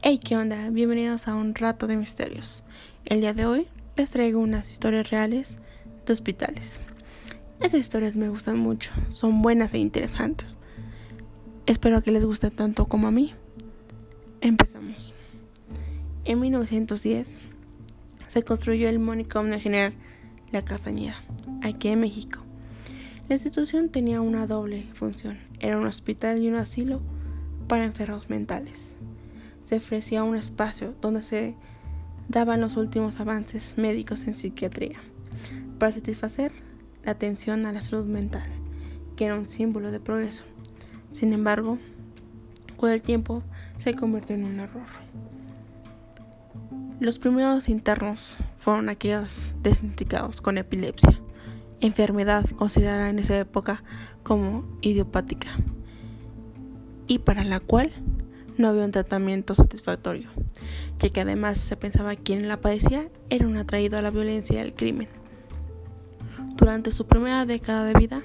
Hey, ¿qué onda? Bienvenidos a un rato de misterios. El día de hoy les traigo unas historias reales de hospitales. Esas historias me gustan mucho, son buenas e interesantes. Espero que les guste tanto como a mí. Empezamos. En 1910 se construyó el manicomio general La Castañeda, aquí en México. La institución tenía una doble función, era un hospital y un asilo para enfermos mentales. Se ofrecía un espacio donde se daban los últimos avances médicos en psiquiatría para satisfacer la atención a la salud mental, que era un símbolo de progreso. Sin embargo, con el tiempo se convirtió en un error. Los primeros internos fueron aquellos diagnosticados con epilepsia, enfermedad considerada en esa época como idiopática y para la cual no había un tratamiento satisfactorio, ya que además se pensaba que quien la padecía era un atraído a la violencia y al crimen. Durante su primera década de vida,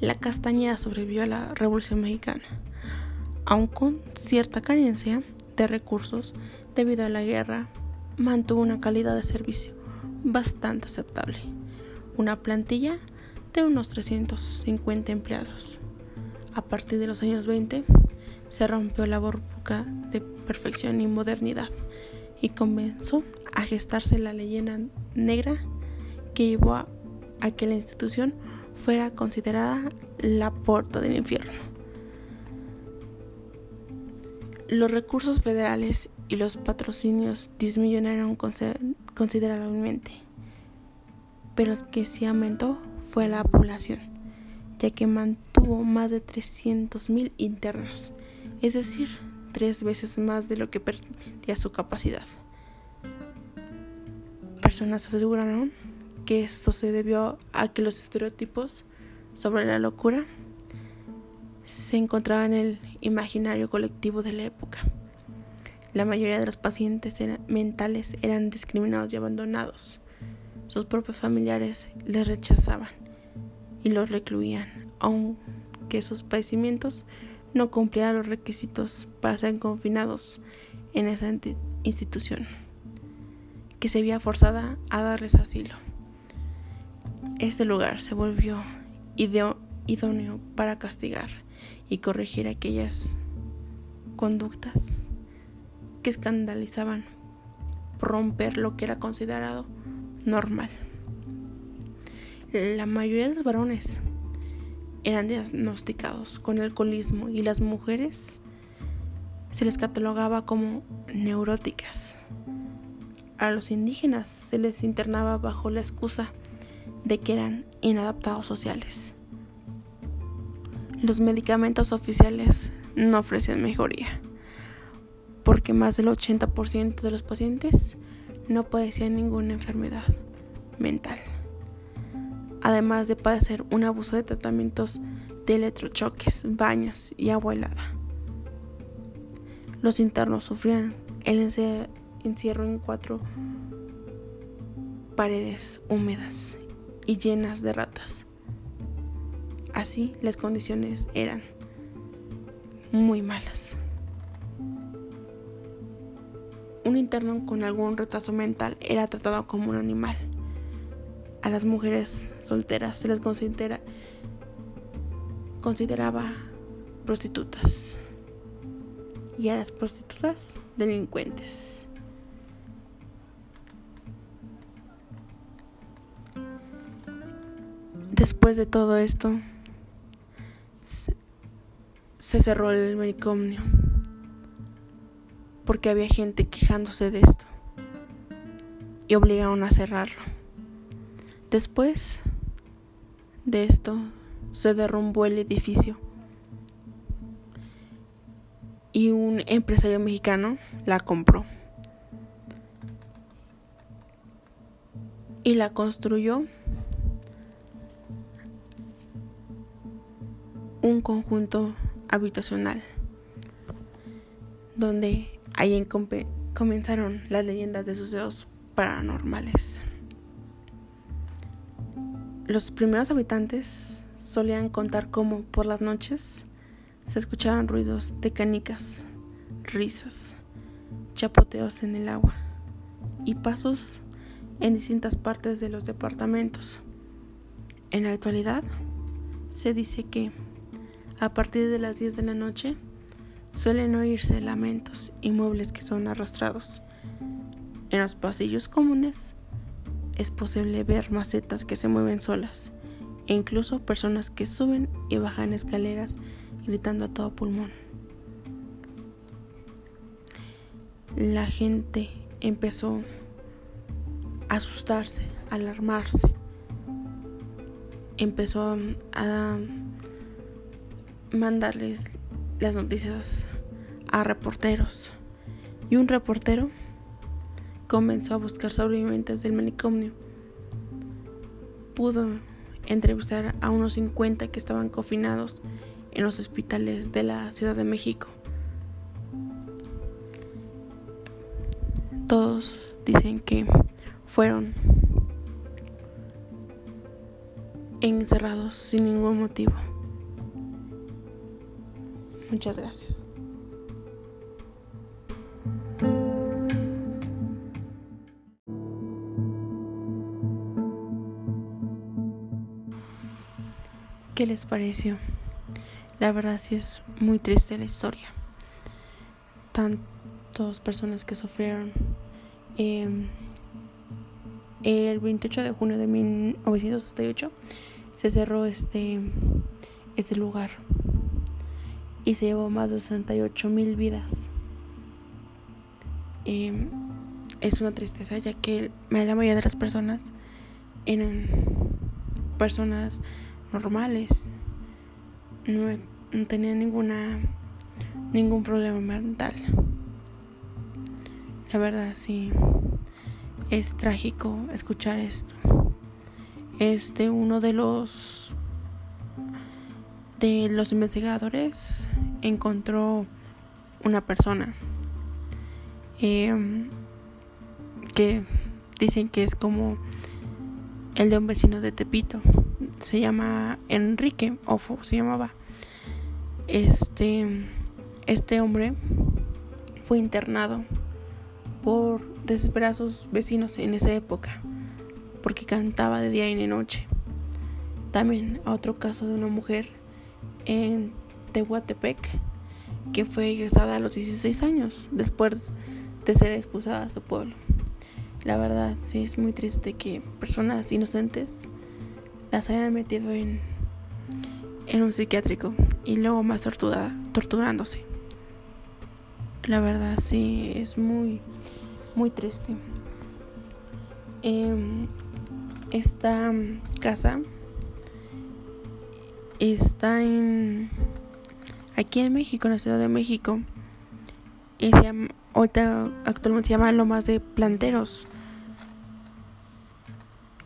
la Castañeda sobrevivió a la Revolución Mexicana, aun con cierta carencia de recursos debido a la guerra, mantuvo una calidad de servicio bastante aceptable, una plantilla de unos 350 empleados. A partir de los años 20, se rompió la burbuja de perfección y modernidad y comenzó a gestarse la leyenda negra que llevó a, que la institución fuera considerada la puerta del infierno. Los recursos federales y los patrocinios disminuyeron considerablemente, pero lo que sí aumentó fue la población, ya que mantuvo más de 300.000 internos es decir, tres veces más de lo que permitía su capacidad. Personas aseguraron que esto se debió a que los estereotipos sobre la locura se encontraban en el imaginario colectivo de la época. La mayoría de los pacientes mentales eran discriminados y abandonados. Sus propios familiares les rechazaban y los recluían, aunque sus padecimientos no cumplía los requisitos para ser confinados en esa institución, que se veía forzada a darles asilo. Este lugar se volvió idóneo para castigar y corregir aquellas conductas que escandalizaban romper lo que era considerado normal. La mayoría de los varones eran diagnosticados con alcoholismo y las mujeres se les catalogaba como neuróticas. A los indígenas se les internaba bajo la excusa de que eran inadaptados sociales. Los medicamentos oficiales no ofrecían mejoría, porque más del 80% de los pacientes no padecían ninguna enfermedad mental además de padecer un abuso de tratamientos de electrochoques, baños y agua helada. Los internos sufrían el encierro en cuatro paredes húmedas y llenas de ratas. Así las condiciones eran muy malas. Un interno con algún retraso mental era tratado como un animal a las mujeres solteras se les considera, consideraba prostitutas y a las prostitutas delincuentes. Después de todo esto, se, cerró el manicomio porque había gente quejándose de esto y obligaron a cerrarlo. Después de esto se derrumbó el edificio y un empresario mexicano la compró y la construyó un conjunto habitacional donde ahí comenzaron las leyendas de sucesos paranormales. Los primeros habitantes solían contar cómo por las noches se escuchaban ruidos de canicas, risas, chapoteos en el agua y pasos en distintas partes de los departamentos. En la actualidad, se dice que a partir de las 10 de la noche suelen oírse lamentos y muebles que son arrastrados. En los pasillos comunes es posible ver macetas que se mueven solas e incluso personas que suben y bajan escaleras gritando a todo pulmón. La gente empezó a asustarse, a alarmarse. Empezó a mandarles las noticias a reporteros. Y un reportero comenzó a buscar sobrevivientes del manicomio. Pudo entrevistar a unos 50 que estaban confinados en los hospitales de la Ciudad de México. Todos dicen que fueron encerrados sin ningún motivo. Muchas gracias. ¿Qué les pareció? La verdad sí es muy triste la historia. Tantas personas que sufrieron. Em, el 28 de junio de 1968 se cerró este, este lugar y se llevó más de 68 mil vidas. Em, es una tristeza ya que la mayoría de las personas eran personas normales, no, no tenían ninguna ningún problema mental. La verdad sí es trágico escuchar esto. Este uno de los de los investigadores encontró una persona em, que dicen que es como el de un vecino de Tepito. Se llama Enrique, o se llamaba. Este, este hombre fue internado por desesperar a sus vecinos en esa época, porque cantaba de día y de noche. También a otro caso de una mujer en Tehuantepec, que fue egresada a los 16 años después de ser expulsada a su pueblo. La verdad, sí es muy triste que personas inocentes las hayan metido en, en un psiquiátrico y luego más torturada, torturándose. La verdad, sí es muy, muy triste. Em, esta casa está en aquí en México, en la Ciudad de México. Y se llama, ahorita actualmente se llama Lomas de Planteros.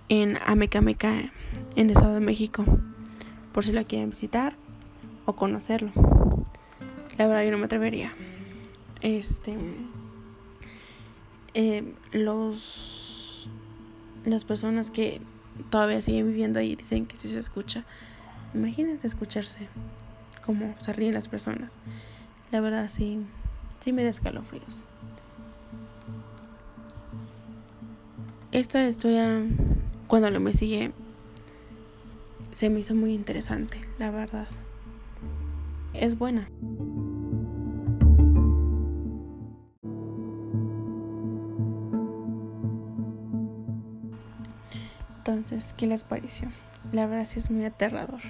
En Amecameca, en el Estado de México. Por si la quieren visitar o conocerlo. La verdad yo no me atrevería. Este eh, los las personas que todavía siguen viviendo ahí dicen que sí se escucha Imagínense escucharse cómo se ríen las personas. La verdad sí, sí me da escalofríos. Esta historia, cuando lo me sigue, se me hizo muy interesante, la verdad. Es buena. Entonces, ¿qué les pareció? La verdad sí es muy aterrador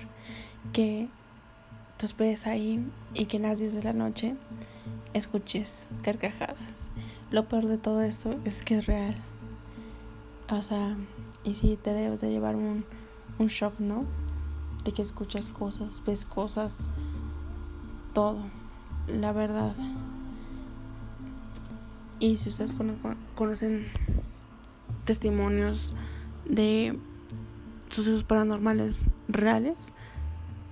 que tú estés ahí y que en las 10 de la noche escuches carcajadas. Lo peor de todo esto es que es real. O sea, y si te debes de llevar un, un shock, ¿no? De que escuchas cosas, ves cosas, todo. La verdad. Y si ustedes conocen testimonios de sucesos paranormales reales,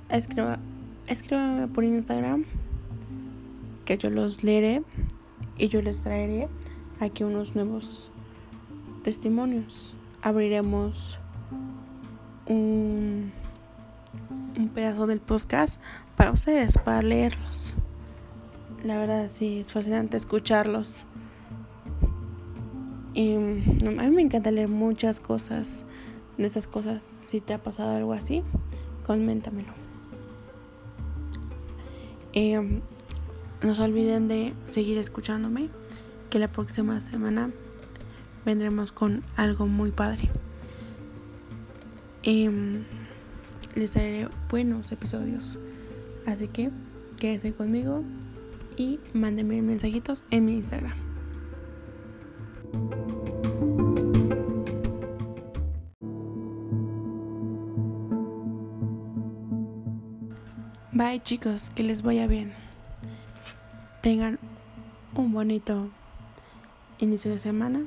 escriba, escríbame por Instagram que yo los leeré y yo les traeré aquí unos nuevos testimonios. Abriremos un, pedazo del podcast para ustedes, para leerlos. La verdad sí, es fascinante escucharlos. Y, a mí me encanta leer muchas cosas de esas cosas. Si te ha pasado algo así, coméntamelo. Eh, no se olviden de seguir escuchándome, que la próxima semana vendremos con algo muy padre. Em, les daré buenos episodios. Así que quédense conmigo y mándenme mensajitos en mi Instagram. Bye chicos, que les vaya bien. Tengan un bonito inicio de semana.